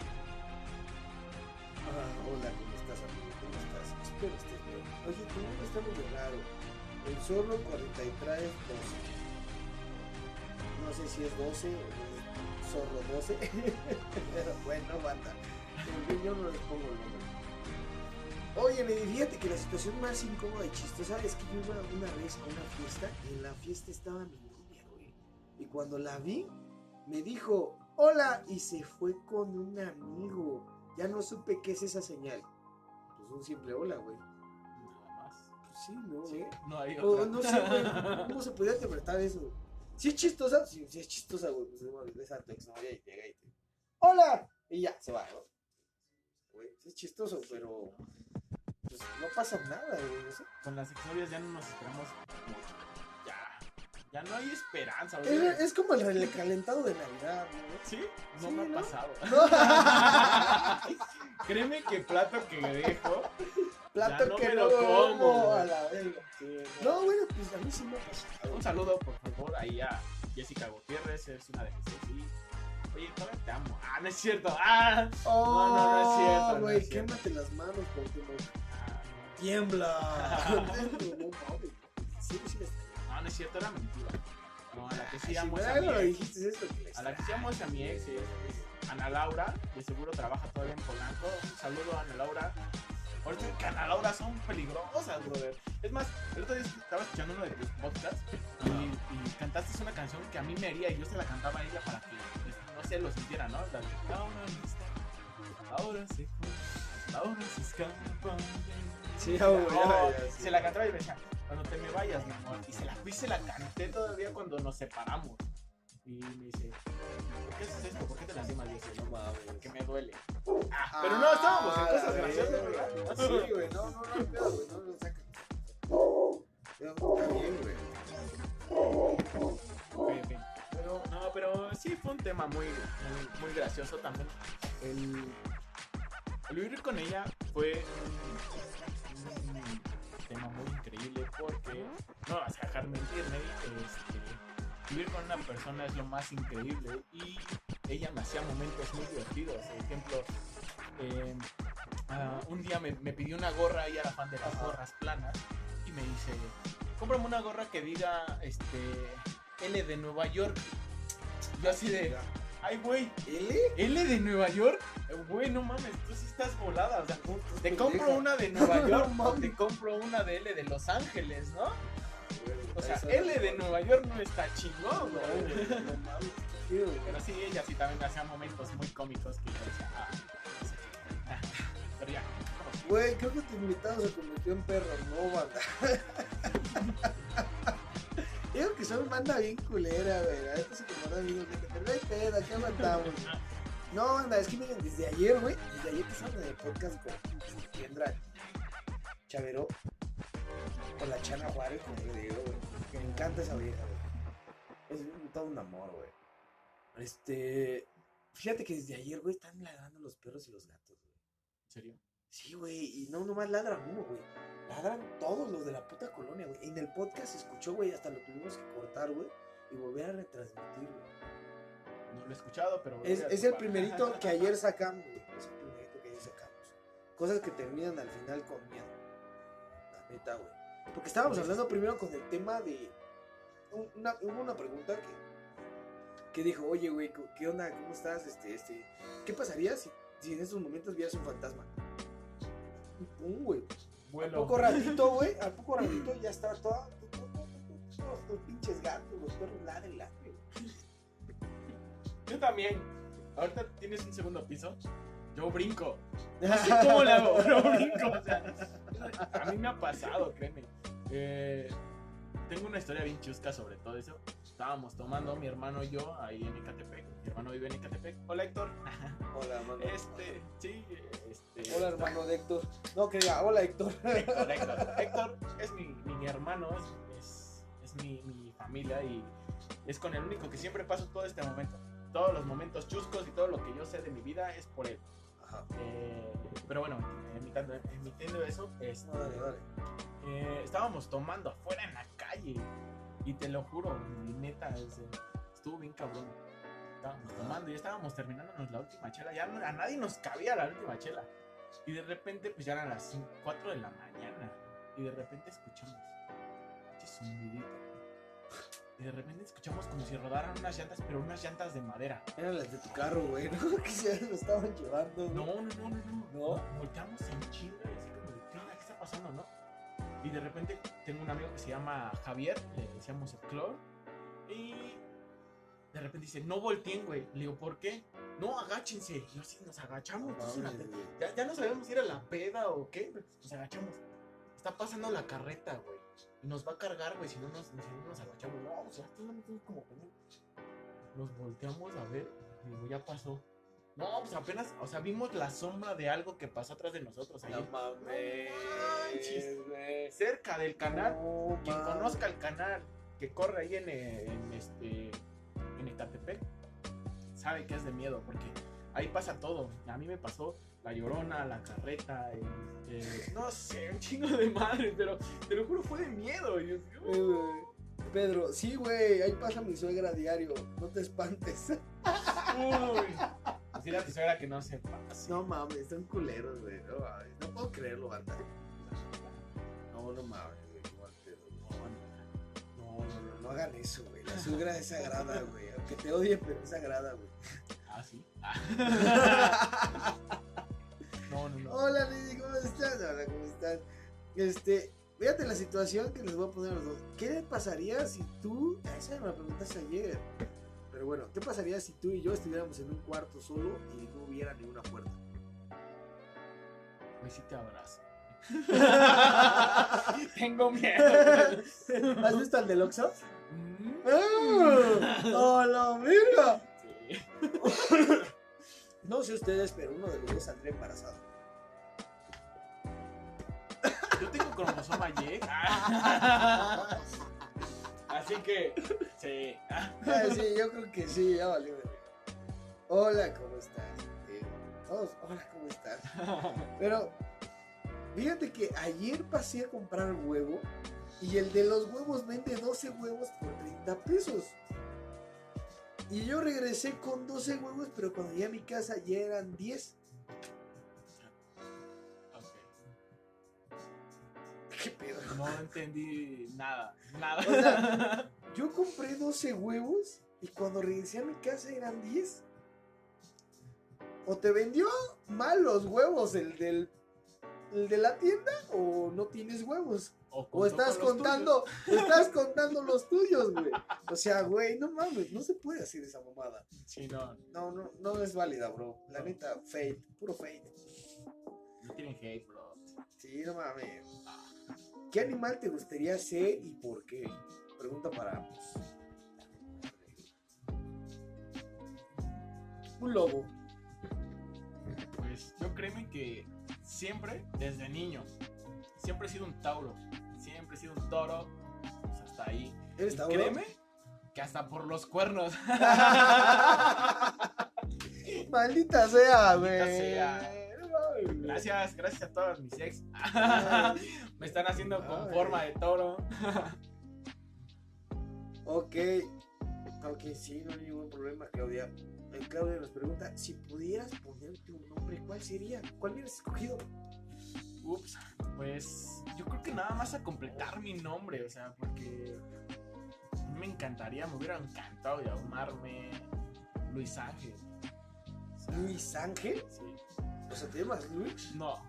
Ah, hola, ¿cómo estás, amigo? ¿Cómo estás? Espero estés bien. Oye, tu nombre está muy raro. El zorro 43 12. No sé si es 12 o es zorro 12. Pero Oye, Nelly, fíjate que la situación más incómoda y chistosa es que yo iba una vez a una fiesta y en la fiesta estaba mi novia, güey. Y cuando la vi, me dijo, hola, y se fue con un amigo. Ya no supe qué es esa señal. Pues un simple hola, güey. Nada más. Pues sí, ¿no? Sí, no hay O otra. no sé, güey, ¿cómo se podría interpretar eso? Si es chistosa, sí, sí es chistosa, güey. Pues bueno, ves a tu exnovia y llega y te... ¡Hola! Y ya, se va, ¿no? Güey, es chistoso, pero... Pues no pasa nada, güey. Con las exnovias ya no nos esperamos mucho. Ya. Ya no hay esperanza, Es, güey. es como el recalentado de Navidad, ¿no? ¿Sí? No Sí, me ha pasado. No. Créeme que plato que dejo. Plato Ya no que me no lo como, como, güey. a la verga. Sí, No, bueno, pues a mí sí me ha pasado. Un saludo, por favor, ahí a Jessica Gutiérrez, es una de mis sí. Oye, todavía te amo. Ah, no es cierto. Ah, Oh, No, no, no es cierto, no güey, quémate las manos porque no. Tiembla. no. Sí, sí, no, no es cierto, era mentira. No, a la que sí amo es a mi ex. que A la que sí amo es a mi ex, es, Ana Laura, de seguro trabaja todavía en Polanco. Un saludo a Ana Laura. Ahorita que Ana Laura son peligrosas, brother. Es más, el otro día estaba escuchando uno de tus podcasts y, y cantaste una canción que a mí me haría y yo se la cantaba a ella para que, no sé, lo sintiera, ¿no? La de, "Ahora ahora se fue, ahora se escapa. Sí, güey, Oh, sí. Se la cantaba y me decía, cuando te me vayas, mi amor. Y se la fui se la canté todavía cuando nos separamos. Y me dice, ¿por qué haces esto? ¿Por qué te lastimas? Y decía, No mames. que me duele. Ah, pero no, estábamos en Ah, cosas graciosas. ¿verdad? Sí, güey, no, no, no, pedo, güey, no lo saca. Está bien, güey. Pero, no, pero sí fue un tema muy, muy, muy gracioso también. El, el vivir con ella fue un, un tema muy increíble porque, no vas a dejar mentirme, este, vivir con una persona es lo más increíble y ella me hacía momentos muy divertidos. Por ejemplo, eh, ah, un día me, me pidió una gorra, ella era fan de las gorras planas, y me dice, cómprame una gorra que diga, este, L de Nueva York. Yo así de, ay, güey, ¿L? L de Nueva York, güey, no mames, tú sí estás volada. O sea, te compro una de Nueva York No te compro una de L de Los Ángeles, ¿no? O sea, L de. Nueva York no está chingón, güey. no mames. Pero sí, ella sí también hacía momentos muy cómicos que yo decía, ah, no sé qué. Pero ya. Güey, creo que tu invitado se convirtió en perro, no, banda. Digo que son banda bien culera, güey. A veces como amigos, güey, pero no hay pedo, aquí aguantamos. No, banda, es que miren, desde ayer, güey, desde ayer que estamos en el podcast con Kendra Chavero, con la Chana Juárez, como yo digo, güey, que me encanta esa vieja, güey. Es todo un amor, güey. Este, fíjate que desde ayer, güey, están ladrando los perros y los gatos, güey. ¿En serio? Sí, güey, y no nomás ladran uno, güey. Ladran todos los de la puta colonia, güey. En el podcast se escuchó, güey, hasta lo tuvimos que cortar, güey, y volver a retransmitir, güey. No lo he escuchado, pero... Es, el primerito que ayer sacamos, güey. Es el primerito que ayer sacamos. Cosas que terminan al final con miedo. La neta, güey. Porque estábamos hablando primero con el tema de. un- Una, hubo una pregunta que. Que dijo, oye, güey, ¿qué- ¿qué onda? ¿Cómo estás? Este, este. ¿Qué pasaría si, si en esos momentos vieras un fantasma? Pum, güey. Al poco ratito, güey. Al poco ratito ya estaba toda. Todos los pinches gatos, los perros ladren, ladren. Yo también. Ahorita tienes un segundo piso. Yo brinco. No sé cómo le hago, pero brinco. O sea, a mí me ha pasado, créeme. Eh, tengo una historia bien chusca sobre todo eso. Estábamos tomando mi hermano y yo ahí en Ecatepec. Mi hermano vive en Ecatepec. Hola Héctor. Hola, mano. Este, sí, este. Hola, hermano de Héctor. No, que diga, hola, Héctor. Héctor, Héctor. Héctor es mi, mi hermano, es, es, es mi, mi familia y es con el único que siempre paso todo este momento. Todos los momentos chuscos y todo lo que yo sé de mi vida es por él. Ajá. Eh, pero bueno, emitiendo, emitiendo eso, este, No, dale, dale. eh, estábamos tomando afuera en la calle. Y te lo juro, neta, es, eh, estuvo bien cabrón. Estábamos tomando y estábamos terminándonos la última chela. Ya a nadie nos cabía la última chela. Y de repente, pues ya eran las 4 de la mañana. Y de repente escuchamos. Y de repente escuchamos como si rodaran unas llantas, pero unas llantas de madera. Eran las de tu carro, güey, ¿no? Que se lo estaban llevando. No, güey. no, no, no, no. ¿No? Volteamos en chinga y así como de, ¿qué onda? ¿Qué está pasando, no? Y de repente tengo un amigo que se llama Javier, le decíamos el Clor, y de repente dice, no volteen, güey. Le digo, ¿por qué? No, agáchense. Y yo así nos agachamos. Entonces, la- ya, ya no sabemos si era la peda o qué, nos agachamos. Está pasando la carreta, güey. Y nos va a cargar, güey, si no nos, si no nos agachamos. No, o sea, como. Nos volteamos a ver. Y digo, ya pasó. No, pues apenas, o sea, vimos la sombra de algo que pasó atrás de nosotros ahí. No mames. Cerca del canal. No Quien mames. conozca el canal que corre ahí en, en este en Ecatepec sabe que es de miedo porque ahí pasa todo. A mí me pasó la llorona, la carreta, el- el- no sé, un chingo de madre, pero te lo juro fue de miedo. Yo, güey. Pedro, sí, güey, ahí pasa mi suegra a diario. No te espantes. uy. Decirle a tu suegra que no así. No mames, están culeros, güey. No, mames, no puedo creerlo, banda. No, no mames, güey. No, no, no, no hagan eso, güey. La suegra es sagrada, güey. Aunque te odie, pero es sagrada, güey. Ah, sí. no, no, no. Hola, Lili, ¿cómo estás? Hola, ¿cómo estás? Este, fíjate la situación que les voy a poner a los dos. ¿Qué pasaría si tú, esa me la preguntaste ayer, pero bueno, ¿qué pasaría si tú y yo estuviéramos en un cuarto solo y no hubiera ninguna puerta? Pues sí te abrazo. Tengo miedo. ¿Has visto al del Oxxo? Mm. ¡Ah! ¡Hola, mira! Sí. No sé ustedes, pero uno de los dos saldría embarazado. yo tengo cromosoma Y. Así que, sí. Ah, sí, yo creo que sí, ya valió. Hola, ¿cómo estás? Eh, todos, hola, ¿cómo estás? Pero, fíjate que ayer pasé a comprar huevo y el de los huevos vende 12 huevos por 30 pesos. Y yo regresé con 12 huevos, pero cuando llegué a mi casa ya eran 10. No entendí nada, nada. O sea, yo compré 12 huevos y cuando regresé a mi casa eran 10. O te vendió mal los huevos el del el de la tienda o no tienes huevos. O, estás contando, estás contando los tuyos, güey. O sea, güey, no mames, no se puede hacer esa mamada. Sí, no. No, no, no es válida, bro. La neta, fate, puro fate. No tienen hate, bro. Sí, no mames. ¿Qué animal te gustaría ser y por qué? Pregunta para ambos. Un lobo. Pues yo créeme que siempre, desde niño, siempre he sido un Tauro. Siempre he sido un toro. Pues hasta ahí. ¿Eres Tauro? Créeme que hasta por los cuernos. Maldita sea, güey. Maldita sea. Gracias, gracias a todos mis ex. Me están haciendo con Ay. forma de toro. Ok. Ok, sí, no hay ningún problema, Claudia. Eh, Claudia nos pregunta, si pudieras ponerte un nombre, ¿cuál sería? ¿Cuál hubieras escogido? Ups, pues yo creo que nada más a completar mi nombre, o sea, porque me encantaría, me hubiera encantado llamarme Luis Ángel. O sea, ¿Luis Ángel? Sí. O sea, ¿te llamas Luis? No,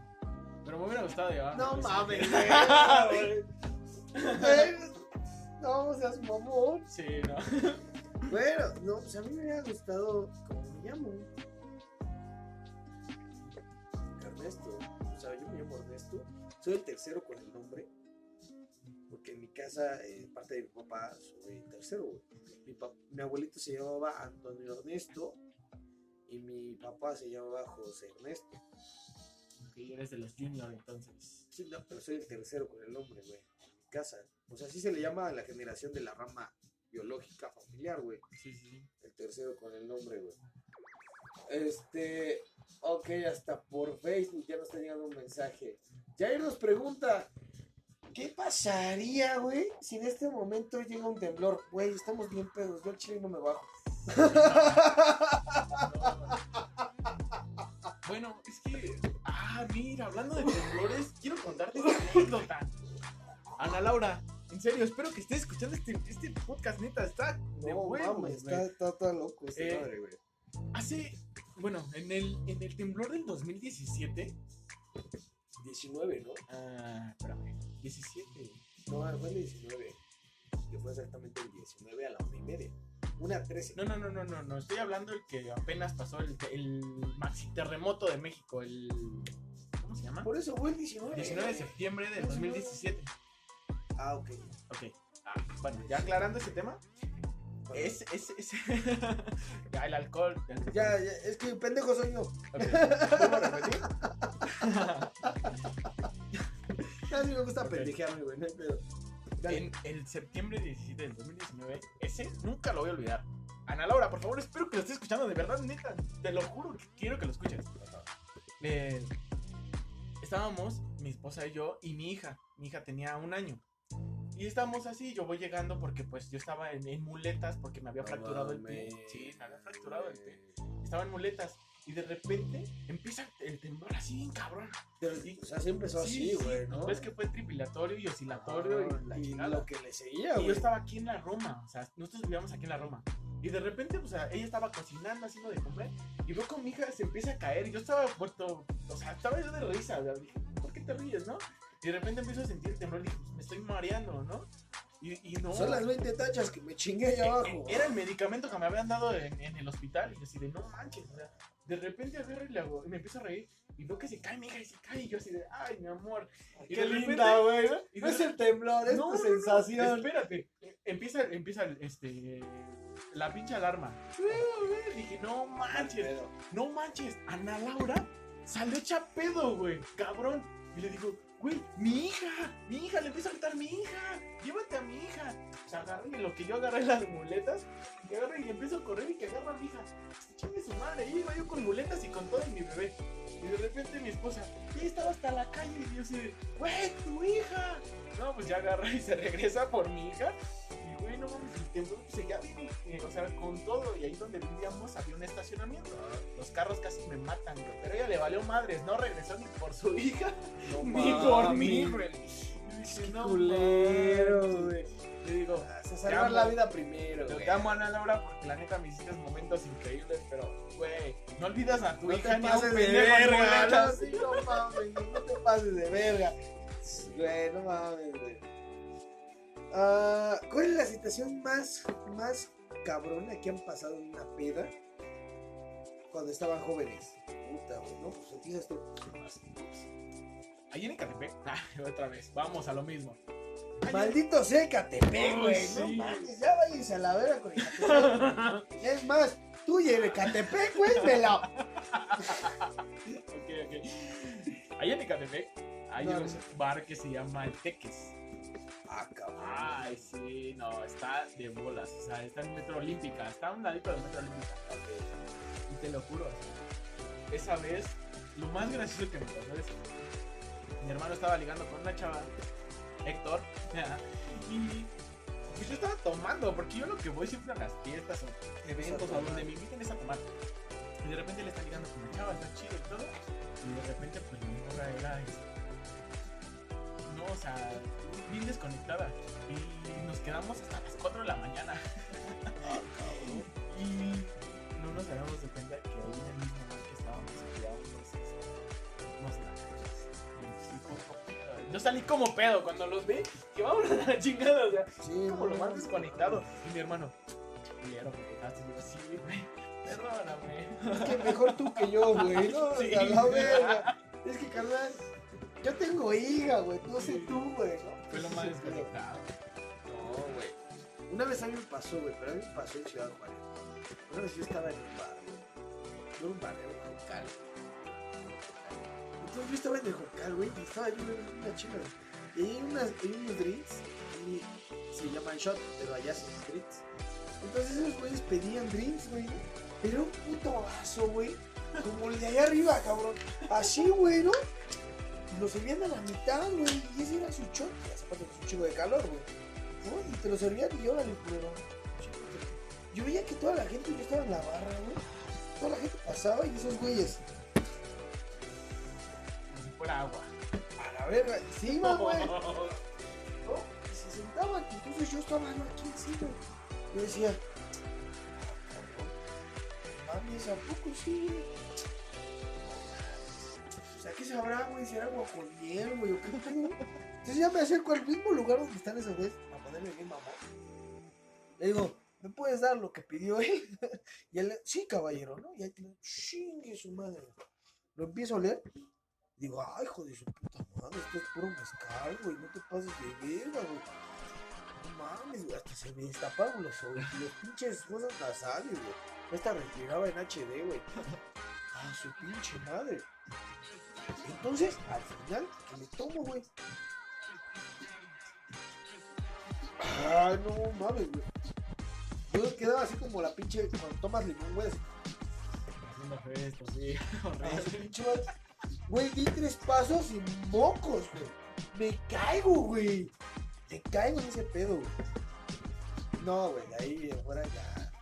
pero me hubiera gustado llamarme No mames, güey. No, seas mamón. Sí, no. Bueno, no, pues a mí me hubiera gustado, ¿cómo me llamo? Ernesto. O sea, yo me llamo Ernesto. Soy el tercero con el nombre. Porque en mi casa, eh, parte de mi papá, soy el tercero, güey. Mi, mi abuelito se llamaba Antonio Ernesto. Y mi papá se llamaba José Ernesto. Ok, eres de los junior entonces. Sí, no, pero soy el tercero con el nombre, güey. En mi casa. O sea, así se le llama a la generación de la rama biológica familiar, güey. Sí, sí. El tercero con el nombre, güey. Este. Ok, hasta por Facebook ya nos está llegando un mensaje. Jair nos pregunta: ¿Qué pasaría, güey, si en este momento llega un temblor? Güey, estamos bien pedos. Yo al chile no me bajo. Bueno, es que. Ah, mira, hablando de temblores, quiero contarte una anécdota. Ana Laura, en serio, espero que estés escuchando este, este podcast, neta, está de No, huevos, mames, güey. está, está, está loco este Eh, madre, güey. Hace. Bueno, en el, en el temblor del 2017. 19, ¿no? Ah, espérame. 17. No, fue el 19. Que fue exactamente el 19 a la una y media. Una 13. No, no, no, no, no, no. Estoy hablando del que apenas pasó el, el maxi terremoto de México, el. ¿Cómo se llama? Por eso fue el 19. 19 de septiembre del 2017. Ah, ok. Ok. Ah, bueno, ya aclarando ese tema. Bueno, Es, es, es. ya, el alcohol. el- Ya, ya, es que pendejo soy yo. Ok, ¿Vuelvo a repetir? A mí me gusta pendejearme, güey, no hay pedo. En el septiembre 17 del 2019, ese nunca lo voy a olvidar. Ana Laura, por favor, espero que lo estés escuchando, de verdad, neta, te lo juro que quiero que lo escuches. Eh, estábamos, mi esposa y yo, y mi hija. Mi hija tenía un año. Y estábamos así, yo voy llegando porque pues yo estaba en, en muletas porque me había No fracturado el pie. Sí, me había fracturado el pie. Estaba en muletas. Y de repente empieza el temblor así bien cabrón. O sea, sí empezó Sí, así, sí, güey, ¿no? Ves que fue tripilatorio y oscilatorio Ah, y la y lo que le seguía, güey. yo estaba aquí en la Roma, o sea, nosotros vivíamos aquí en la Roma. Y de repente, o sea, ella estaba cocinando, haciendo de comer, y veo con mi hija se empieza a caer, y yo estaba muerto, o sea, estaba yo de risa, dije, ¿por qué te ríes, no? Y de repente empiezo a sentir el temblor, y dije, pues me estoy mareando, ¿no? Y, y no. Son las 20 tachas que me chingué allá abajo. eh, Era el medicamento que me habían dado en, en el hospital, y yo así de, no manches, o sea, de repente agarro y, le hago- y me empiezo a reír, y veo que se cae mi hija, y se cae, y yo así de, ay, mi amor. y Qué de repente- linda, güey. y No es el temblor, es no, tu no, no, sensación. Espérate, eh, empieza, empieza este, la pinche alarma. Dije, no manches, no manches. Ana Laura salió hecha pedo, güey, cabrón. Y le digo, güey, mi hija, mi hija, le empiezo a gritar, mi hija, llévate a mi hija. O sea, agarré lo que yo agarré las muletas, y agarré y empiezo a correr y que agarra a mi hija. Chingue su madre, y iba yo con muletas y con todo y mi bebé. Y de repente mi esposa, y estaba hasta la calle y yo así, güey, tu hija. No, pues ya agarra y se regresa por mi hija. Güey, no mames, el temblor seguía bien, eh, o sea, con todo. Y ahí donde vivíamos había un estacionamiento. Los carros casi me matan, güey. Pero ella le valió madres, no regresó ni por su hija, No ni por mí, güey. Dije, no culero, mames. güey. Le digo, Se te salvar amo. la vida primero, Te güey. amo, Ana Laura, porque la neta me hiciste momentos increíbles, pero, güey, no olvidas a tu No hija te ni a un de verga, no, muletas. sí, no mames, no te pases de verga. Güey, no mames, güey. Ah, ¿Cuál es la situación más, más cabrona que han pasado en una peda cuando estaban jóvenes? Puta, güey, no, pues empiezas tú. Ahí en Ecatepec, ah, otra vez, vamos a lo mismo. En- Maldito sea Ecatepec, Ay, güey. No sí. mames, ya váyanse a la verga con Ecatepec. es más, tú y el Ecatepec, güey, me la. Ok, ok. Ahí en Ecatepec hay No, un no bar que se llama El Teques. Ah. Ay, sí, no, está de bolas. O sea, está en Metro Olímpica. Está a un ladito de Metro Olímpica. Y te lo juro. Esa vez, lo más gracioso que me pasó es mi hermano estaba ligando con una chava, Héctor, y pues yo estaba tomando, porque yo lo que voy siempre a las fiestas o eventos a donde me inviten es a tomar. Y de repente le está ligando con una chava, está chido y todo. Y de repente, pues mi morra era. este, o sea, bien desconectada. Y nos quedamos hasta las 4 de la mañana. Y no nos dábamos de cuenta que ahí en el mismo bar que estábamos sí, fue como pedo. Yo salí como pedo cuando los vi, que vamos a la chingada, o sea, Sí, como lo más desconectado. Y mi hermano, culero, me dejaste. Yo, sí, güey, perdóname. Es que mejor tú que yo, güey. No, Sí. la verga. Es que, carnal, yo tengo hija, güey. No sé tú, güey. ¿no? Fue lo más desconectado. No, güey. Una vez a mí me pasó, güey, pero a mí me pasó en Ciudad Juárez. Una vez yo estaba en un bar, güey. Yo en un bar, era un local. Entonces yo estaba en el local, güey, y estaba yo en una chica. Y hay, unas, hay unos drinks y se llaman shot, pero allá son drinks. Entonces esos güeyes pedían drinks, güey. Pero un puto vaso, güey. Como el de allá arriba, cabrón. Así, güey, ¿no? Lo servían a la mitad, güey. Y ese era su shot. Y aparte es un chico de calor, güey. ¿no? Y te lo servían y órale, culero. Yo veía que toda la gente, yo estaba en la barra, güey. Toda la gente pasaba y esos güeyes, Como si fuera agua. a la verga, iban, güey. ¿no? Y se sentaban. Entonces yo estaba yo aquí encima. Yo decía, mames, ¿a poco sí? Sea, ¿qué sabrá, güey? ¿Será agua con miel, güey? ¿O qué? Entonces ya me acerco al mismo lugar donde están esos güeyes a ponerme bien mamón. Le digo, ¿me puedes dar lo que pidió él? Y él, sí, caballero, ¿no? Y ahí lo chingue su madre. Lo empiezo a oler. Digo, ay, hijo de su puta madre, esto es puro mezcal, güey, no te pases de verga, güey. No mames, güey, hasta se me destaparon los, oídos, los pinches cosas nasales, güey. Esta respiraba en HD, güey. A su pinche madre. Entonces, al final, que le tomo, güey. Ah, no mames, güey. Yo quedaba así como la pinche, cuando tomas limón, güey, así. Haciendo gestos, sí. A su Horrible. pinche madre. Güey, di tres pasos y mocos, güey. Me caigo, güey. Me caigo en ese pedo, güey. No, güey, ahí en fuera ya.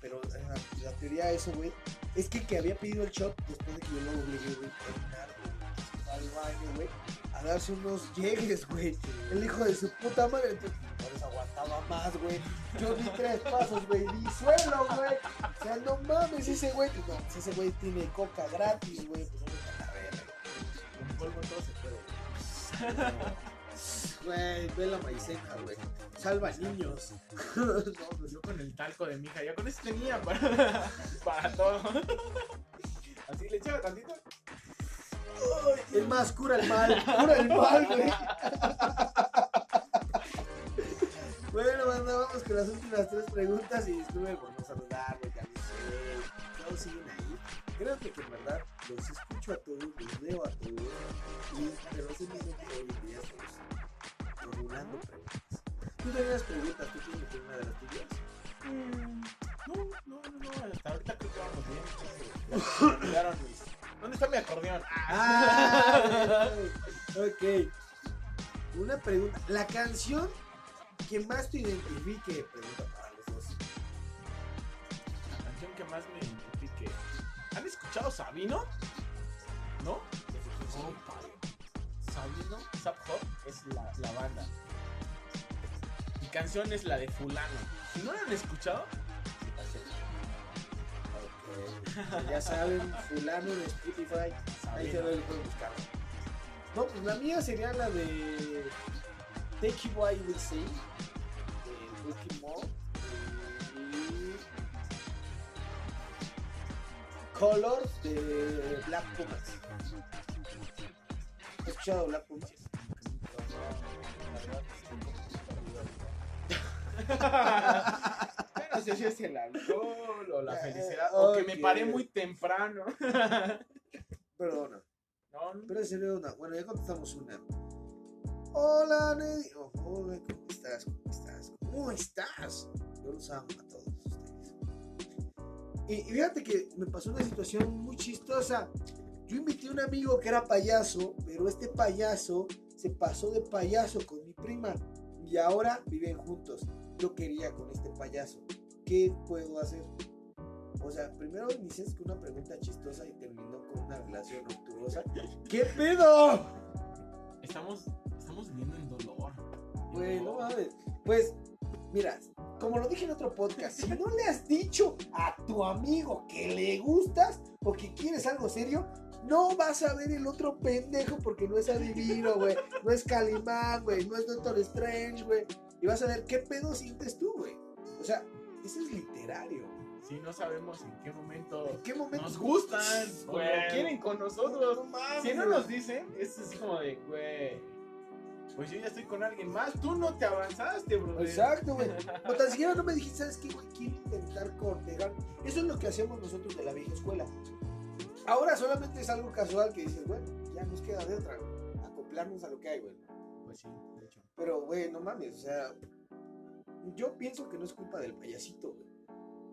Pero la, la teoría de eso, güey, es que que había pedido el shot después de que yo lo obligué, güey, a al baño, güey, a darse unos llegues, güey. El hijo de su puta madre, entonces, por eso aguantaba más, güey. Yo di tres pasos, güey, di suelo, güey. O sea, no mames, ese güey, pues, no, pues, ese güey tiene coca gratis, güey, pues no me la verga. Con polvo todo se puede. Güey, ve la maiceja, güey. Salva niños. no, pues Yo con el talco de mi hija, ya con eso tenía para, para todo. Así le echaba tantito. Es más, cura el mal, cura el mal, güey. Bueno, banda, vamos con las últimas tres preguntas y estuve por no saludar, güey, ya. Todos siguen ahí. Creo que, que en verdad los escucho a todos, los leo a todos, y, pero ese mismo que hoy día estamos formulando preguntas. Tú tenías preguntas, tú tienes una de las tuyas. Mm, No, no, no, no, hasta ahorita creo que vamos bien. entonces, ya me olvidaron mis- ¿Dónde está mi acordeón? Ah, ok. Una pregunta. La canción que más te identifique, pregunta para los dos. La canción que más me identifique. ¿Han escuchado Sabino? ¿No? Sí. Sabino, Sap Hop es la, la banda. Canción es la de Fulano. Si no la han escuchado. Ya saben, fulano en Spotify. Ahí se lo pueden buscar. No, pues la mía sería la de Take You By Will Say de Ricky Moore y Colors de Black Pumas. ¿Has escuchado Black Pumas? no sé si es el alcohol o la Eh, felicidad o que me paré muy temprano. Perdona. No, no. Pero sería una. Bueno, ya contestamos una. Hola, Neddy. Oh, hola, ¿cómo estás? ¿Cómo estás? ¿Cómo estás? Yo los amo a todos ustedes. Y, y fíjate que me pasó una situación muy chistosa. Yo invité a un amigo que era payaso, pero este payaso se pasó de payaso con mi prima y ahora viven juntos. Yo quería con este payaso. ¿Qué puedo hacer? O sea, primero inicias con una pregunta chistosa y terminó con una relación rupturosa. ¿Qué pedo? Estamos, estamos viviendo en dolor. Güey, no mames. Pues, mira, como lo dije en otro podcast, si no le has dicho a tu amigo que le gustas o que quieres algo serio, no vas a ver el otro pendejo porque no es adivino, güey. No es Calimán, güey. No es Doctor Strange, güey. Y vas a ver qué pedo sientes tú, güey. O sea, eso es literario. Sí, no sabemos en qué momento ¿En qué momento nos gustan o Güey. quieren con nosotros. No mames, Si no nos dicen, es así como de, güey, pues yo ya estoy con alguien más. Tú no te avanzaste, bro. Exacto, güey. O tan siquiera no me dijiste, ¿sabes qué, güey? Quiero intentar cortejar. Eso es lo que hacemos nosotros de la vieja escuela. Ahora solamente es algo casual que dices, bueno, ya nos queda de otra, güey. Acoplarnos a lo que hay, güey. Pues sí. Pero, güey, no mames, o sea, yo pienso que no es culpa del payasito, güey.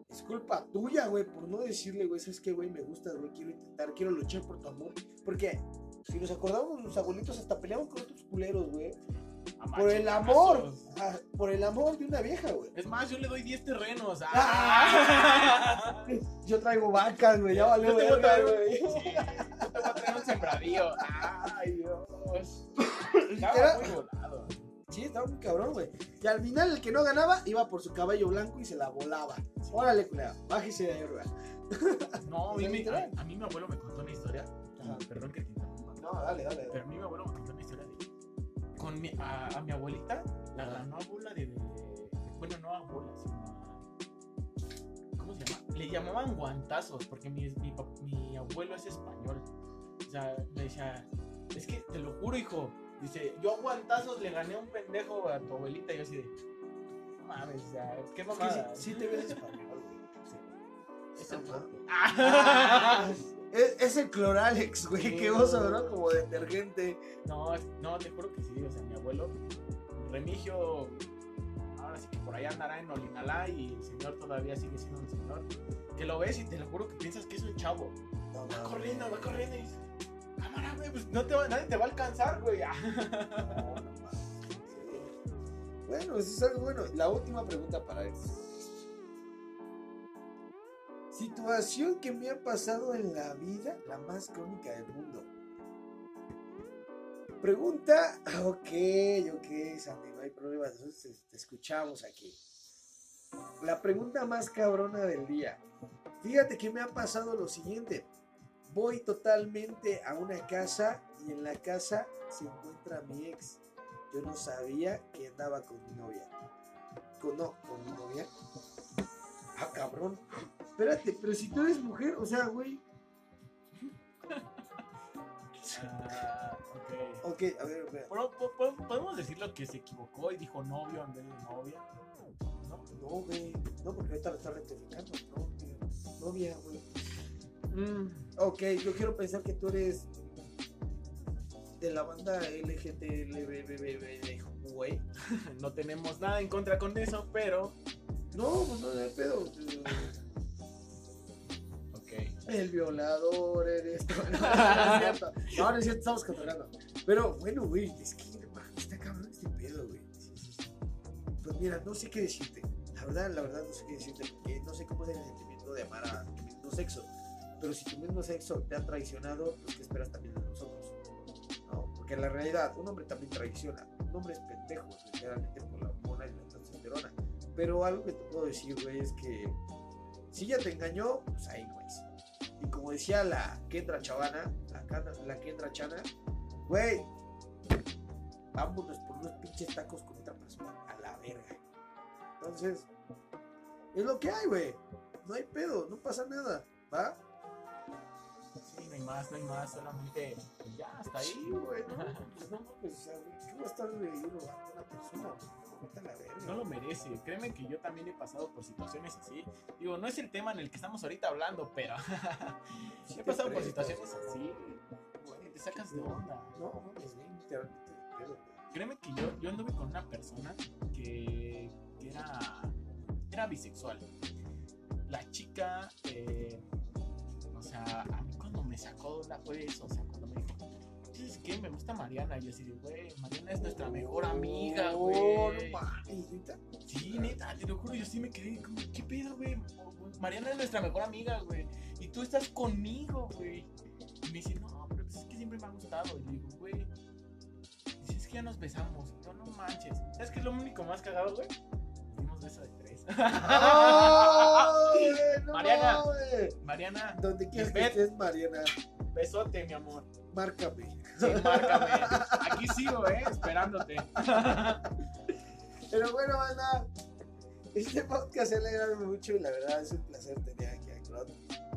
Es culpa tuya, güey, por no decirle, güey, ¿sabes qué, güey? Me gustas, güey, quiero intentar, quiero luchar por tu amor. Porque si nos acordamos, los abuelitos hasta peleaban con otros culeros, güey. Por el amor, por el amor de una vieja, güey. Es más, yo le doy 10 terrenos. Ah. Yo traigo vacas, güey, ya valió güey. Yo te voy a traer un sembradío. Ay, Dios. Estaba muy volado. Sí, estaba muy cabrón, güey. Y al final el que no ganaba iba por su caballo blanco y se la volaba. Órale, culera, bájese de ahí, güey. No, a mí, sea, me- literal. a, a mí mi abuelo me contó una historia. Ajá. Perdón que te interrumpa. No, dale, dale. Pero a mí mi abuelo me contó una historia de. Con mi, a, a mi abuelita la ganó abuela de, de- Bueno, no abuela, sino. a- ¿Cómo se llama? Le llamaban guantazos, porque mi, mi abuelo es español. O sea, me decía. Es que te lo juro, hijo. Dice, yo a guantazos le gané a un pendejo a tu abuelita. Y yo así de. No mames, o sea, qué Es que mamada. sí, sí te ves español, güey. Es el Ajá. porte. Es, es el Cloralex, güey, Sí. qué oso, ¿no? Como detergente. No, no, te juro que sí, o sea, mi abuelo, Remigio, ahora sí que por allá andará en Olinalá y el señor todavía sigue siendo un señor. Que lo ves y te lo juro que piensas que es un chavo. No, Va corriendo, va corriendo y cámara, güey, pues no te va- nadie te va a alcanzar, güey. Bueno, eso es algo bueno. La última pregunta para él. Situación que me ha pasado en la vida, la más cómica del mundo. Pregunta, ok, ok, Sandy, no hay problema, nosotros te, te escuchamos aquí. La pregunta más cabrona del día. Fíjate que me ha pasado lo siguiente. Voy totalmente a una casa y en la casa se encuentra mi ex. Yo no sabía que andaba con mi novia. Con, no, con mi novia. Ah, cabrón. Espérate, pero si tú eres mujer, o sea, güey. Ah, ok. Ok, a ver, espera. Podemos decirlo que se equivocó y dijo novio en vez de novia. ¿No? No, güey. No, porque ahorita lo está rectificando. No. Novia, güey. Mm, Ok, yo quiero pensar que tú eres de la banda LGTBBBB, güey. no tenemos nada en contra con eso, pero. No, pues no, no hay pedo. Ok. El violador eres. No, no es cierto. No, es cierto, estamos controlando. Pero bueno, güey, es que está cabrón este pedo, güey. Pues mira, no sé qué decirte. La verdad, la verdad, no sé qué decirte. Porque no sé cómo es el sentimiento de amar a tu mismo sexo. Pero si tu mismo sexo te ha traicionado, pues ¿qué esperas también de nosotros? ¿No? Porque en la realidad, un hombre también traiciona. Un hombre es pendejo, literalmente por la hormona y la testosterona. Pero algo que te puedo decir, güey, es que si ya te engañó, pues ahí no es. Y como decía la Kendra Chavana, la, la Kendra Chana, güey, vámonos por unos pinches tacos con otra persona, a la verga. Entonces, es lo que hay, güey. No hay pedo, no pasa nada, ¿va? Sí, no hay más, no hay más, solamente. pues ya, hasta Sí, ahí. güey, no, pues no, pues, o sea, ¿qué va a estar robando a una persona? güey? Vete a la verga. No lo merece. Créeme que yo también he pasado por situaciones así. Digo, no es el tema en el que estamos ahorita hablando, pero Sí he te pasado por situaciones así. Güey, te sacas de onda. No, mames, pedo, güey. Créeme que yo, yo anduve con una persona que, que era, era bisexual. La chica, eh, o sea, a sacó la fue eso, o sea, cuando me dijo, ¿sabes qué? Me gusta Mariana. Y yo así de, güey, Mariana es nuestra mejor amiga, No, güey. no mames, neta. Sí, neta, te lo juro, yo sí me quedé como, ¿qué pedo, güey? Mariana es nuestra mejor amiga, güey. Y tú estás conmigo, güey. Y me dice, no, pero pues es que siempre me ha gustado. Y le digo, güey. Dice, es que ya nos besamos. Yo, no manches. ¿Sabes qué es lo único más cagado, güey? Nos dimos beso de tres. ¡Ay, no Mariana. Mariana, Donde quieras que estés, Mariana, besote, mi amor. márcame. Sí, márcame. Aquí sigo, eh, esperándote. Pero bueno, banda, este podcast se alegra mucho y la verdad es un placer tener aquí a Crot.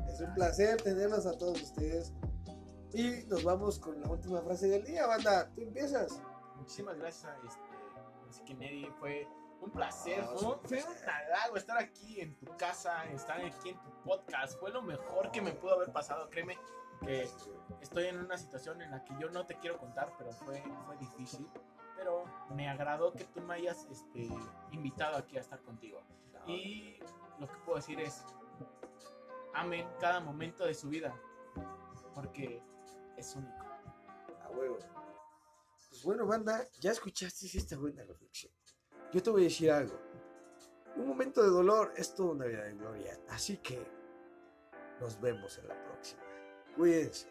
Es un placer tenerlos a todos ustedes. Y nos vamos con la última frase del día, banda. Tú empiezas. Muchísimas gracias a este, así que Neri, fue un placer, Ah, fue, sí, fue un halago estar aquí en tu casa, estar aquí en tu podcast, fue lo mejor que me pudo haber pasado, créeme que estoy en una situación en la que yo no te quiero contar, pero fue, fue difícil, pero me agradó que tú me hayas este, invitado aquí a estar contigo. Y lo que puedo decir es, amen cada momento de su vida, porque es único. A huevo. Pues bueno, banda, ya escuchaste esta buena reflexión. Yo te voy a decir algo. Un momento de dolor es toda una vida de gloria. Así que nos vemos en la próxima. Cuídense.